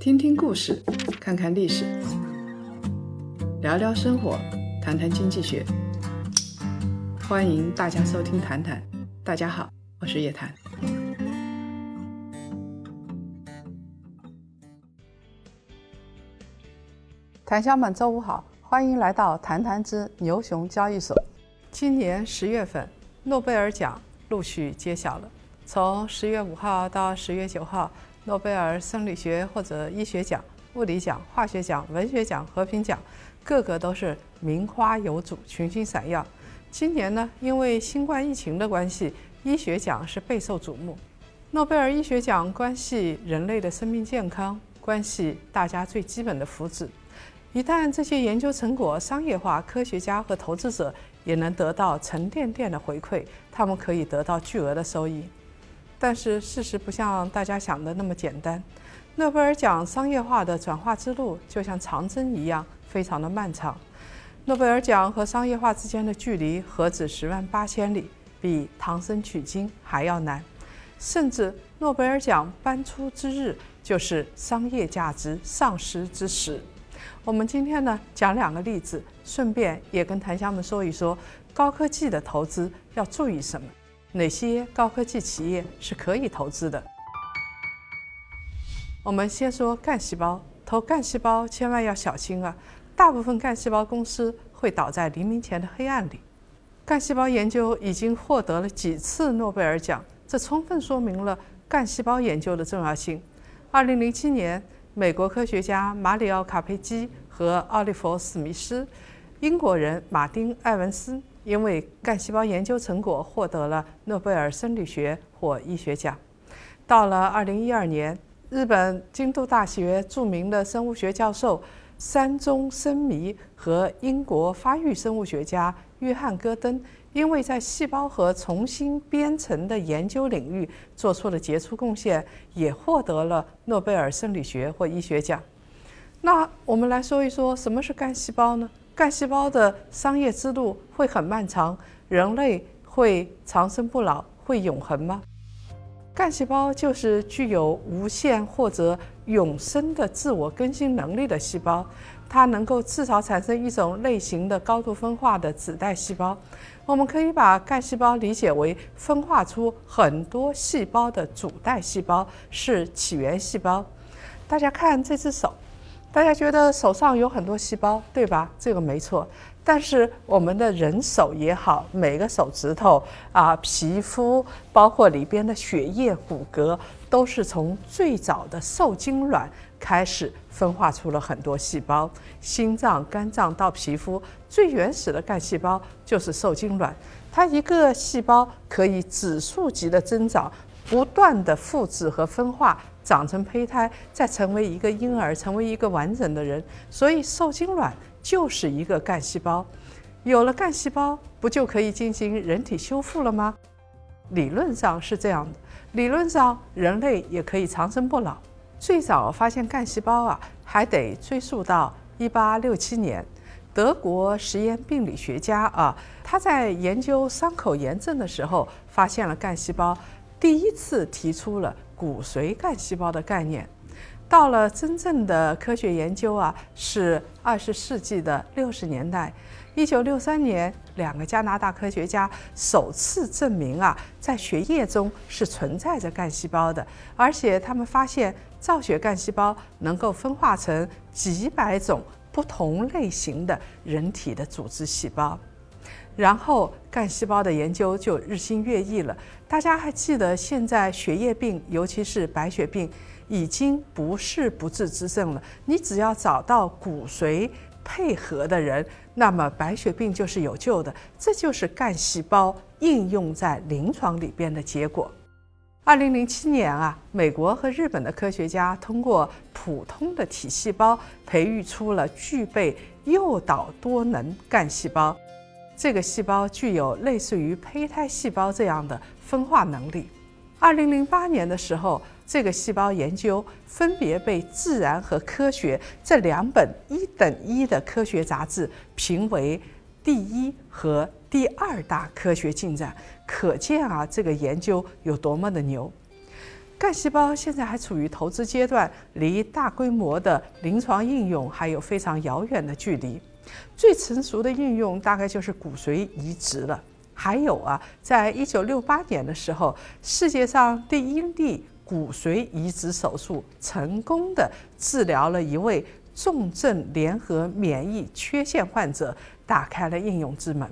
听听故事，看看历史，聊聊生活，谈谈经济学。欢迎大家收听《谈谈》，大家好，我是叶檀。檀香们，周五好，欢迎来到《谈谈之牛熊交易所》。今年十月份，诺贝尔奖陆续揭晓了，从十月五号到十月九号。诺贝尔生理学或者医学奖、物理奖、化学奖、文学奖、和平奖，个个都是名花有主，群星闪耀。今年呢，因为新冠疫情的关系，医学奖是备受瞩目。诺贝尔医学奖关系人类的生命健康，关系大家最基本的福祉。一旦这些研究成果商业化，科学家和投资者也能得到沉甸甸的回馈，他们可以得到巨额的收益。但是事实不像大家想的那么简单，诺贝尔奖商业化的转化之路就像长征一样，非常的漫长。诺贝尔奖和商业化之间的距离何止十万八千里，比唐僧取经还要难。甚至诺贝尔奖颁出之日，就是商业价值丧失之时。我们今天呢讲两个例子，顺便也跟檀香们说一说高科技的投资要注意什么。哪些高科技企业是可以投资的？我们先说干细胞，投干细胞千万要小心啊！大部分干细胞公司会倒在黎明前的黑暗里。干细胞研究已经获得了几次诺贝尔奖，这充分说明了干细胞研究的重要性。二零零七年，美国科学家马里奥·卡佩基和奥利弗·史密斯，英国人马丁·埃文斯。因为干细胞研究成果获得了诺贝尔生理学或医学奖。到了二零一二年，日本京都大学著名的生物学教授山中生弥和英国发育生物学家约翰戈登，因为在细胞核重新编程的研究领域做出了杰出贡献，也获得了诺贝尔生理学或医学奖。那我们来说一说什么是干细胞呢？干细胞的商业之路会很漫长，人类会长生不老，会永恒吗？干细胞就是具有无限或者永生的自我更新能力的细胞，它能够至少产生一种类型的高度分化的子代细胞。我们可以把干细胞理解为分化出很多细胞的主代细胞，是起源细胞。大家看这只手。大家觉得手上有很多细胞，对吧？这个没错。但是我们的人手也好，每个手指头啊，皮肤，包括里边的血液、骨骼，都是从最早的受精卵开始分化出了很多细胞。心脏、肝脏到皮肤，最原始的干细胞就是受精卵。它一个细胞可以指数级的增长，不断的复制和分化。长成胚胎，再成为一个婴儿，成为一个完整的人。所以受精卵就是一个干细胞。有了干细胞，不就可以进行人体修复了吗？理论上是这样的。理论上，人类也可以长生不老。最早发现干细胞啊，还得追溯到一八六七年，德国实验病理学家啊，他在研究伤口炎症的时候，发现了干细胞，第一次提出了。骨髓干细胞的概念，到了真正的科学研究啊，是二十世纪的六十年代。一九六三年，两个加拿大科学家首次证明啊，在血液中是存在着干细胞的，而且他们发现造血干细胞能够分化成几百种不同类型的人体的组织细胞。然后干细胞的研究就日新月异了。大家还记得，现在血液病，尤其是白血病，已经不是不治之症了。你只要找到骨髓配合的人，那么白血病就是有救的。这就是干细胞应用在临床里边的结果。二零零七年啊，美国和日本的科学家通过普通的体细胞培育出了具备诱导多能干细胞。这个细胞具有类似于胚胎细胞这样的分化能力。二零零八年的时候，这个细胞研究分别被《自然》和《科学》这两本一等一的科学杂志评为第一和第二大科学进展。可见啊，这个研究有多么的牛。干细胞现在还处于投资阶段，离大规模的临床应用还有非常遥远的距离。最成熟的应用大概就是骨髓移植了。还有啊，在一九六八年的时候，世界上第一例骨髓移植手术成功的治疗了一位重症联合免疫缺陷患者，打开了应用之门。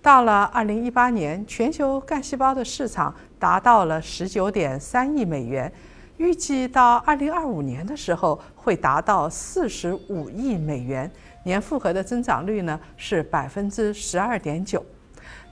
到了二零一八年，全球干细胞的市场达到了十九点三亿美元，预计到二零二五年的时候会达到四十五亿美元，年复合的增长率呢是百分之十二点九。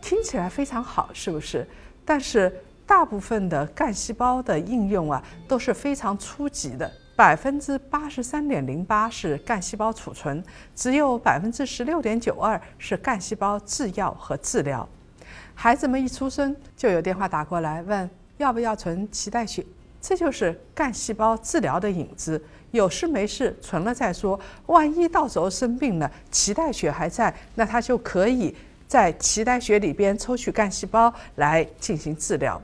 听起来非常好，是不是？但是大部分的干细胞的应用啊都是非常初级的，百分之八十三点零八是干细胞储存，只有百分之十六点九二是干细胞制药和治疗。孩子们一出生就有电话打过来问要不要存脐带血，这就是干细胞治疗的影子。有事没事存了再说，万一到时候生病了，脐带血还在，那他就可以。在脐带血里边抽取干细胞来进行治疗。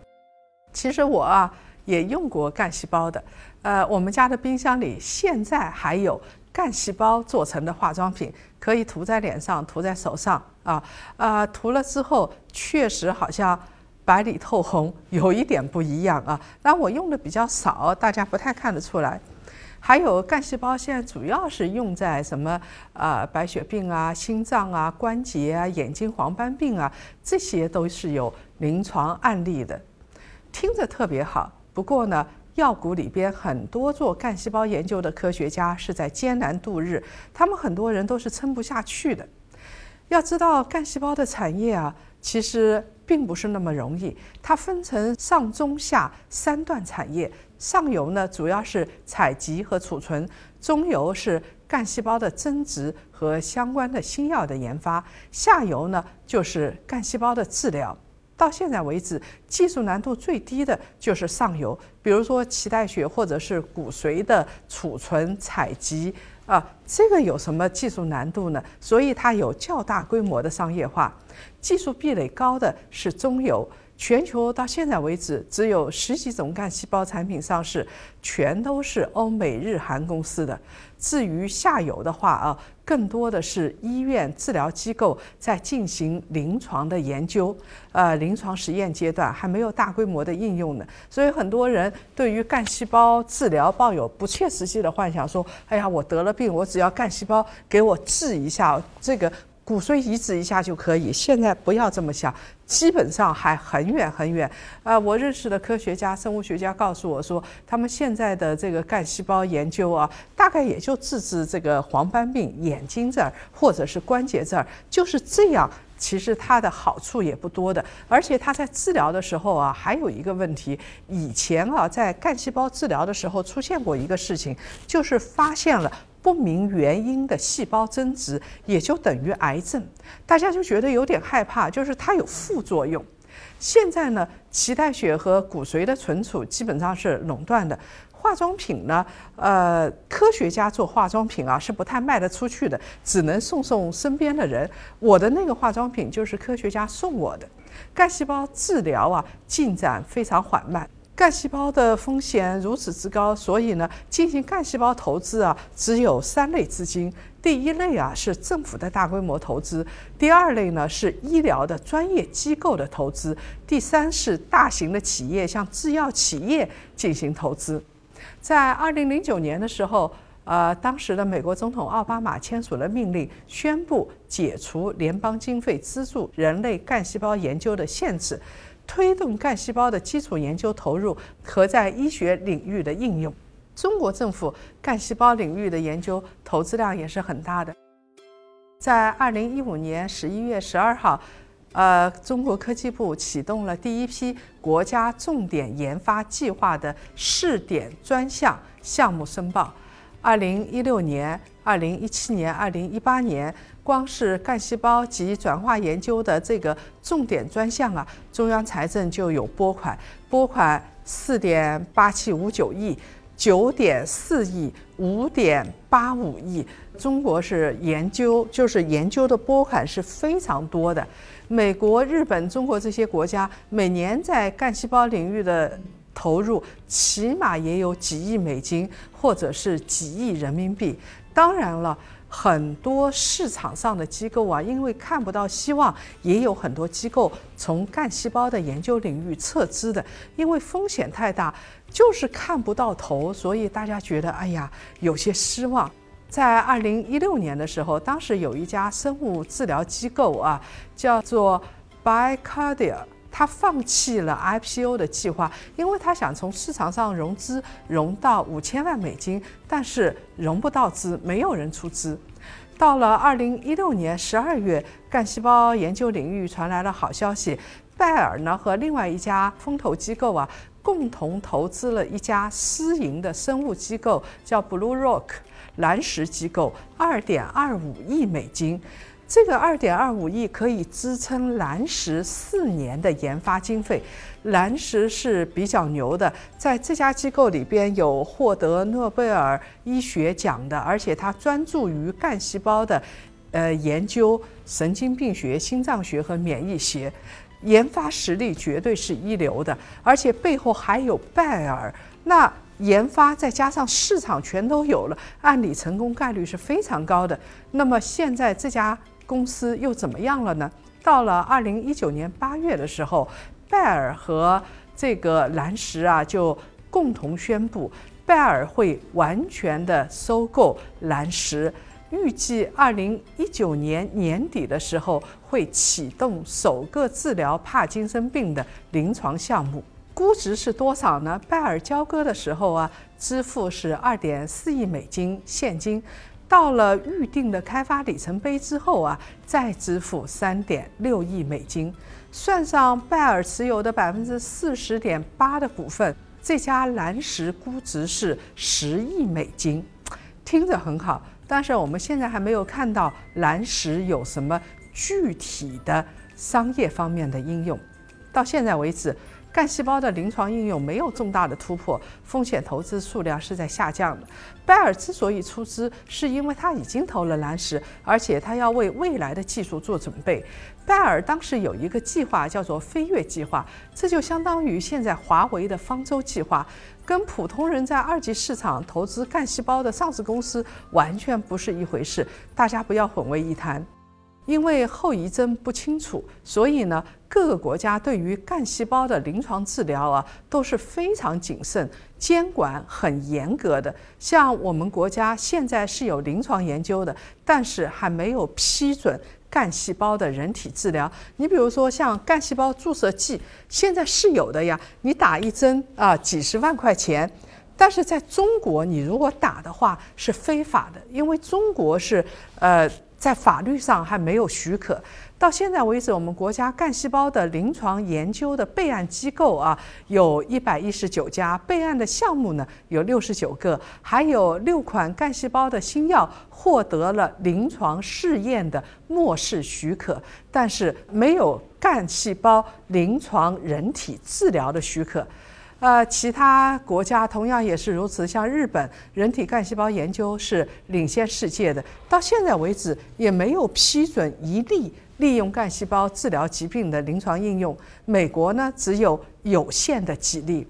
其实我啊也用过干细胞的，呃，我们家的冰箱里现在还有干细胞做成的化妆品，可以涂在脸上、涂在手上啊，呃，涂了之后确实好像白里透红，有一点不一样啊。但我用的比较少，大家不太看得出来。还有干细胞，现在主要是用在什么？呃，白血病啊、心脏啊、关节啊、眼睛黄斑病啊，这些都是有临床案例的，听着特别好。不过呢，药股里边很多做干细胞研究的科学家是在艰难度日，他们很多人都是撑不下去的。要知道，干细胞的产业啊，其实并不是那么容易，它分成上中下三段产业。上游呢，主要是采集和储存；中游是干细胞的增殖和相关的新药的研发；下游呢，就是干细胞的治疗。到现在为止，技术难度最低的就是上游，比如说脐带血或者是骨髓的储存、采集啊，这个有什么技术难度呢？所以它有较大规模的商业化。技术壁垒高的是中游。全球到现在为止，只有十几种干细胞产品上市，全都是欧美日韩公司的。至于下游的话啊，更多的是医院、治疗机构在进行临床的研究，呃，临床实验阶段还没有大规模的应用呢。所以很多人对于干细胞治疗抱有不切实际的幻想，说：“哎呀，我得了病，我只要干细胞给我治一下这个。”骨髓移植一下就可以，现在不要这么想，基本上还很远很远。呃，我认识的科学家、生物学家告诉我说，他们现在的这个干细胞研究啊，大概也就治治这个黄斑病眼睛这儿或者是关节这儿，就是这样。其实它的好处也不多的，而且它在治疗的时候啊，还有一个问题，以前啊在干细胞治疗的时候出现过一个事情，就是发现了。不明原因的细胞增殖也就等于癌症，大家就觉得有点害怕，就是它有副作用。现在呢，脐带血和骨髓的存储基本上是垄断的。化妆品呢，呃，科学家做化妆品啊是不太卖得出去的，只能送送身边的人。我的那个化妆品就是科学家送我的。干细胞治疗啊，进展非常缓慢。干细胞的风险如此之高，所以呢，进行干细胞投资啊，只有三类资金。第一类啊是政府的大规模投资，第二类呢是医疗的专业机构的投资，第三是大型的企业，像制药企业进行投资。在二零零九年的时候，呃，当时的美国总统奥巴马签署了命令，宣布解除联邦经费资助人类干细胞研究的限制。推动干细胞的基础研究投入和在医学领域的应用，中国政府干细胞领域的研究投资量也是很大的。在二零一五年十一月十二号，呃，中国科技部启动了第一批国家重点研发计划的试点专项项目申报。二零一六年、二零一七年、二零一八年。光是干细胞及转化研究的这个重点专项啊，中央财政就有拨款，拨款四点八七五九亿、九点四亿、五点八五亿。中国是研究，就是研究的拨款是非常多的。美国、日本、中国这些国家每年在干细胞领域的投入起码也有几亿美金，或者是几亿人民币。当然了，很多市场上的机构啊，因为看不到希望，也有很多机构从干细胞的研究领域撤资的，因为风险太大，就是看不到头，所以大家觉得哎呀有些失望。在二零一六年的时候，当时有一家生物治疗机构啊，叫做 Bicardia。他放弃了 IPO 的计划，因为他想从市场上融资，融到五千万美金，但是融不到资，没有人出资。到了二零一六年十二月，干细胞研究领域传来了好消息，拜耳呢和另外一家风投机构啊，共同投资了一家私营的生物机构，叫 Blue Rock 蓝石机构，二点二五亿美金。这个二点二五亿可以支撑蓝石四年的研发经费。蓝石是比较牛的，在这家机构里边有获得诺贝尔医学奖的，而且它专注于干细胞的，呃，研究神经病学、心脏学和免疫学，研发实力绝对是一流的。而且背后还有拜耳，那研发再加上市场全都有了，按理成功概率是非常高的。那么现在这家。公司又怎么样了呢？到了二零一九年八月的时候，拜耳和这个蓝石啊就共同宣布，拜耳会完全的收购蓝石，预计二零一九年年底的时候会启动首个治疗帕金森病的临床项目。估值是多少呢？拜耳交割的时候啊，支付是二点四亿美金现金。到了预定的开发里程碑之后啊，再支付三点六亿美金，算上拜耳持有的百分之四十点八的股份，这家蓝石估值是十亿美金，听着很好，但是我们现在还没有看到蓝石有什么具体的商业方面的应用，到现在为止。干细胞的临床应用没有重大的突破，风险投资数量是在下降的。拜耳之所以出资，是因为他已经投了蓝石，而且他要为未来的技术做准备。拜耳当时有一个计划叫做“飞跃计划”，这就相当于现在华为的方舟计划，跟普通人在二级市场投资干细胞的上市公司完全不是一回事，大家不要混为一谈。因为后遗症不清楚，所以呢，各个国家对于干细胞的临床治疗啊都是非常谨慎，监管很严格的。像我们国家现在是有临床研究的，但是还没有批准干细胞的人体治疗。你比如说像干细胞注射剂，现在是有的呀，你打一针啊几十万块钱，但是在中国你如果打的话是非法的，因为中国是呃。在法律上还没有许可。到现在为止，我们国家干细胞的临床研究的备案机构啊，有一百一十九家，备案的项目呢有六十九个，还有六款干细胞的新药获得了临床试验的末世许可，但是没有干细胞临床人体治疗的许可。呃，其他国家同样也是如此，像日本，人体干细胞研究是领先世界的，到现在为止也没有批准一例利用干细胞治疗疾病的临床应用。美国呢，只有有限的几例。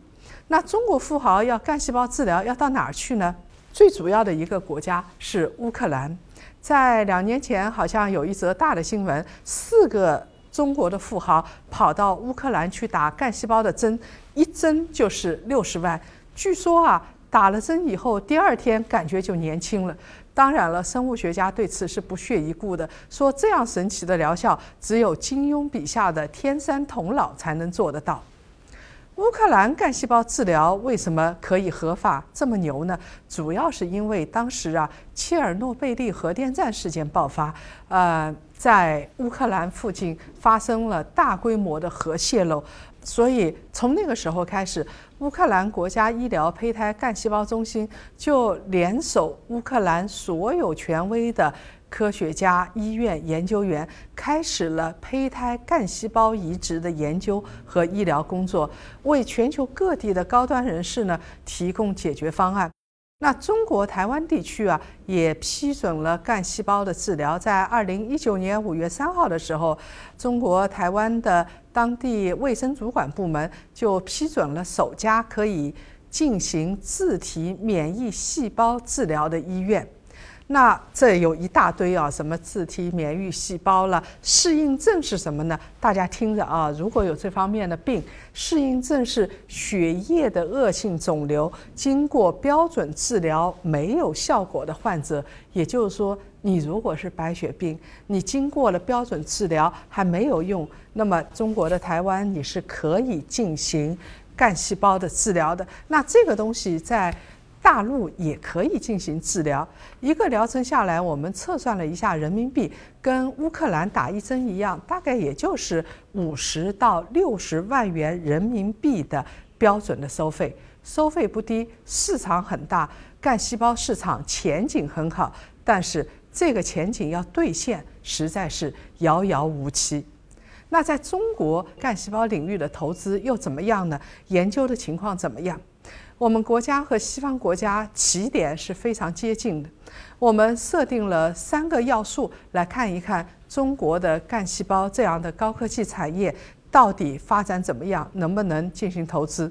那中国富豪要干细胞治疗要到哪儿去呢？最主要的一个国家是乌克兰，在两年前好像有一则大的新闻，四个。中国的富豪跑到乌克兰去打干细胞的针，一针就是六十万。据说啊，打了针以后，第二天感觉就年轻了。当然了，生物学家对此是不屑一顾的，说这样神奇的疗效，只有金庸笔下的天山童姥才能做得到。乌克兰干细胞治疗为什么可以合法这么牛呢？主要是因为当时啊，切尔诺贝利核电站事件爆发，呃，在乌克兰附近发生了大规模的核泄漏，所以从那个时候开始，乌克兰国家医疗胚胎干细胞中心就联手乌克兰所有权威的。科学家、医院研究员开始了胚胎干细胞移植的研究和医疗工作，为全球各地的高端人士呢提供解决方案。那中国台湾地区啊，也批准了干细胞的治疗。在二零一九年五月三号的时候，中国台湾的当地卫生主管部门就批准了首家可以进行自体免疫细胞治疗的医院。那这有一大堆啊，什么自体免疫细胞了？适应症是什么呢？大家听着啊，如果有这方面的病，适应症是血液的恶性肿瘤，经过标准治疗没有效果的患者。也就是说，你如果是白血病，你经过了标准治疗还没有用，那么中国的台湾你是可以进行干细胞的治疗的。那这个东西在。大陆也可以进行治疗，一个疗程下来，我们测算了一下人民币，跟乌克兰打一针一样，大概也就是五十到六十万元人民币的标准的收费，收费不低，市场很大，干细胞市场前景很好，但是这个前景要兑现，实在是遥遥无期。那在中国干细胞领域的投资又怎么样呢？研究的情况怎么样？我们国家和西方国家起点是非常接近的。我们设定了三个要素来看一看中国的干细胞这样的高科技产业到底发展怎么样，能不能进行投资。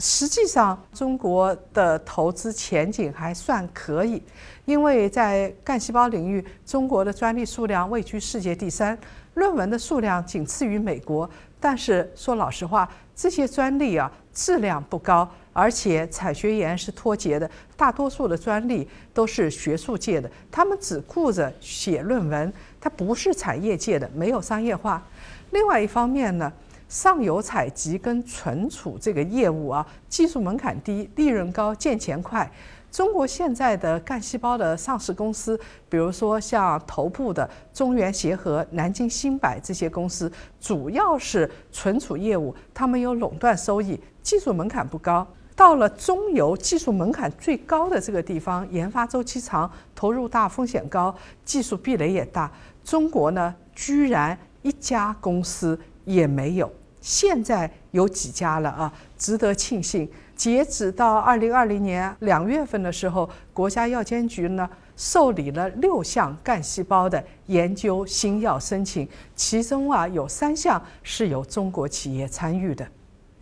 实际上，中国的投资前景还算可以，因为在干细胞领域，中国的专利数量位居世界第三，论文的数量仅次于美国。但是说老实话，这些专利啊质量不高。而且采学研是脱节的，大多数的专利都是学术界的，他们只顾着写论文，它不是产业界的，没有商业化。另外一方面呢，上游采集跟存储这个业务啊，技术门槛低，利润高，见钱快。中国现在的干细胞的上市公司，比如说像头部的中原协和、南京新百这些公司，主要是存储业务，他们有垄断收益，技术门槛不高。到了中游技术门槛最高的这个地方，研发周期长，投入大，风险高，技术壁垒也大。中国呢，居然一家公司也没有。现在有几家了啊？值得庆幸。截止到二零二零年两月份的时候，国家药监局呢受理了六项干细胞的研究新药申请，其中啊有三项是由中国企业参与的。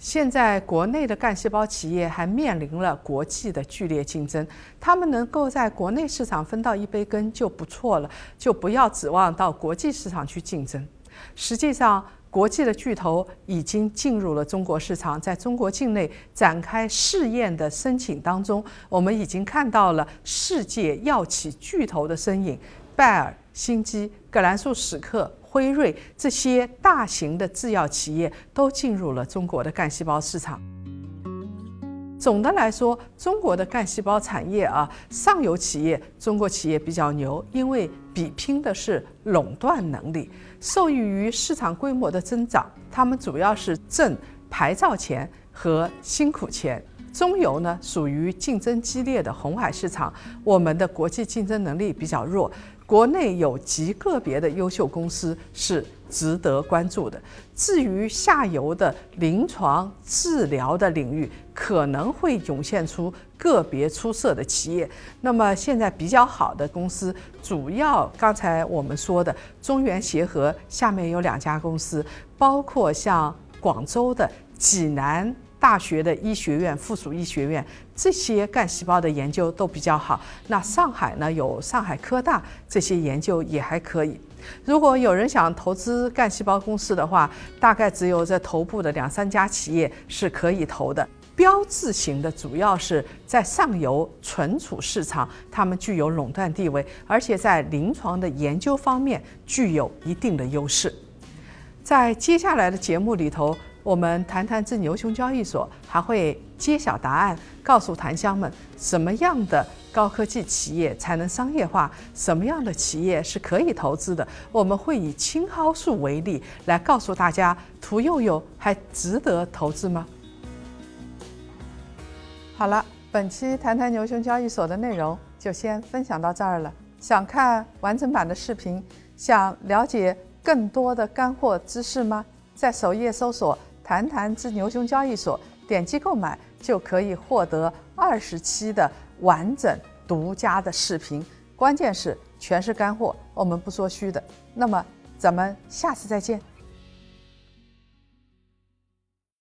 现在国内的干细胞企业还面临了国际的剧烈竞争，他们能够在国内市场分到一杯羹就不错了，就不要指望到国际市场去竞争。实际上，国际的巨头已经进入了中国市场，在中国境内展开试验的申请当中，我们已经看到了世界药企巨头的身影，拜耳、新基、葛兰素史克。辉瑞这些大型的制药企业都进入了中国的干细胞市场。总的来说，中国的干细胞产业啊，上游企业中国企业比较牛，因为比拼的是垄断能力，受益于市场规模的增长，他们主要是挣牌照钱和辛苦钱。中游呢，属于竞争激烈的红海市场，我们的国际竞争能力比较弱。国内有极个别的优秀公司是值得关注的。至于下游的临床治疗的领域，可能会涌现出个别出色的企业。那么现在比较好的公司，主要刚才我们说的中原协和下面有两家公司，包括像广州的济南。大学的医学院、附属医学院这些干细胞的研究都比较好。那上海呢，有上海科大，这些研究也还可以。如果有人想投资干细胞公司的话，大概只有这头部的两三家企业是可以投的。标志型的主要是在上游存储市场，他们具有垄断地位，而且在临床的研究方面具有一定的优势。在接下来的节目里头。我们谈谈这牛熊交易所还会揭晓答案，告诉檀香们什么样的高科技企业才能商业化，什么样的企业是可以投资的。我们会以青蒿素为例来告诉大家，屠呦呦还值得投资吗？好了，本期谈谈牛熊交易所的内容就先分享到这儿了。想看完整版的视频，想了解更多的干货知识吗？在首页搜索。谈谈之牛熊交易所，点击购买就可以获得二十期的完整独家的视频，关键是全是干货，我们不说虚的。那么咱们下次再见。